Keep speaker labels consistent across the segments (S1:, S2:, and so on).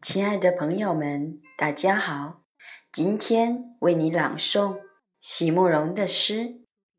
S1: 亲爱的朋友们，大家好！今天为你朗诵席慕容的诗《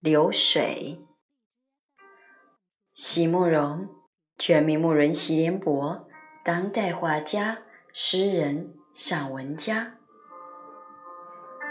S1: 流水》。席慕容，全名慕容席联博，当代画家、诗人、散文家。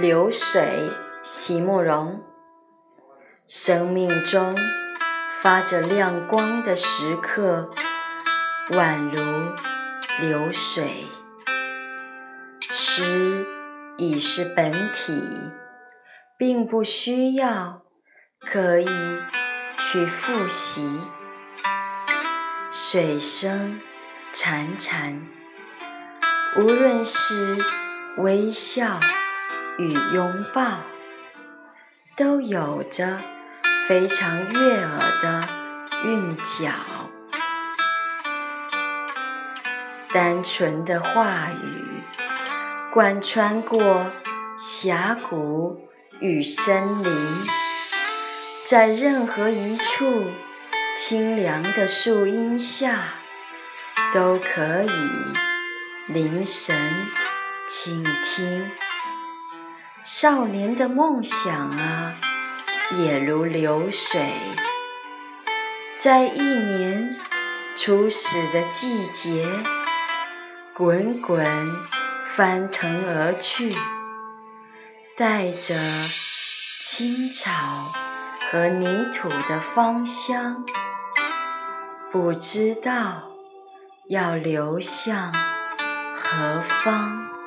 S1: 流水，席慕容。生命中发着亮光的时刻，宛如流水。诗已是本体，并不需要刻意去复习。水声潺潺，无论是微笑。与拥抱，都有着非常悦耳的韵脚。单纯的话语，贯穿过峡谷与森林，在任何一处清凉的树荫下，都可以凝神倾听。少年的梦想啊，也如流水，在一年初始的季节，滚滚翻腾而去，带着青草和泥土的芳香，不知道要流向何方。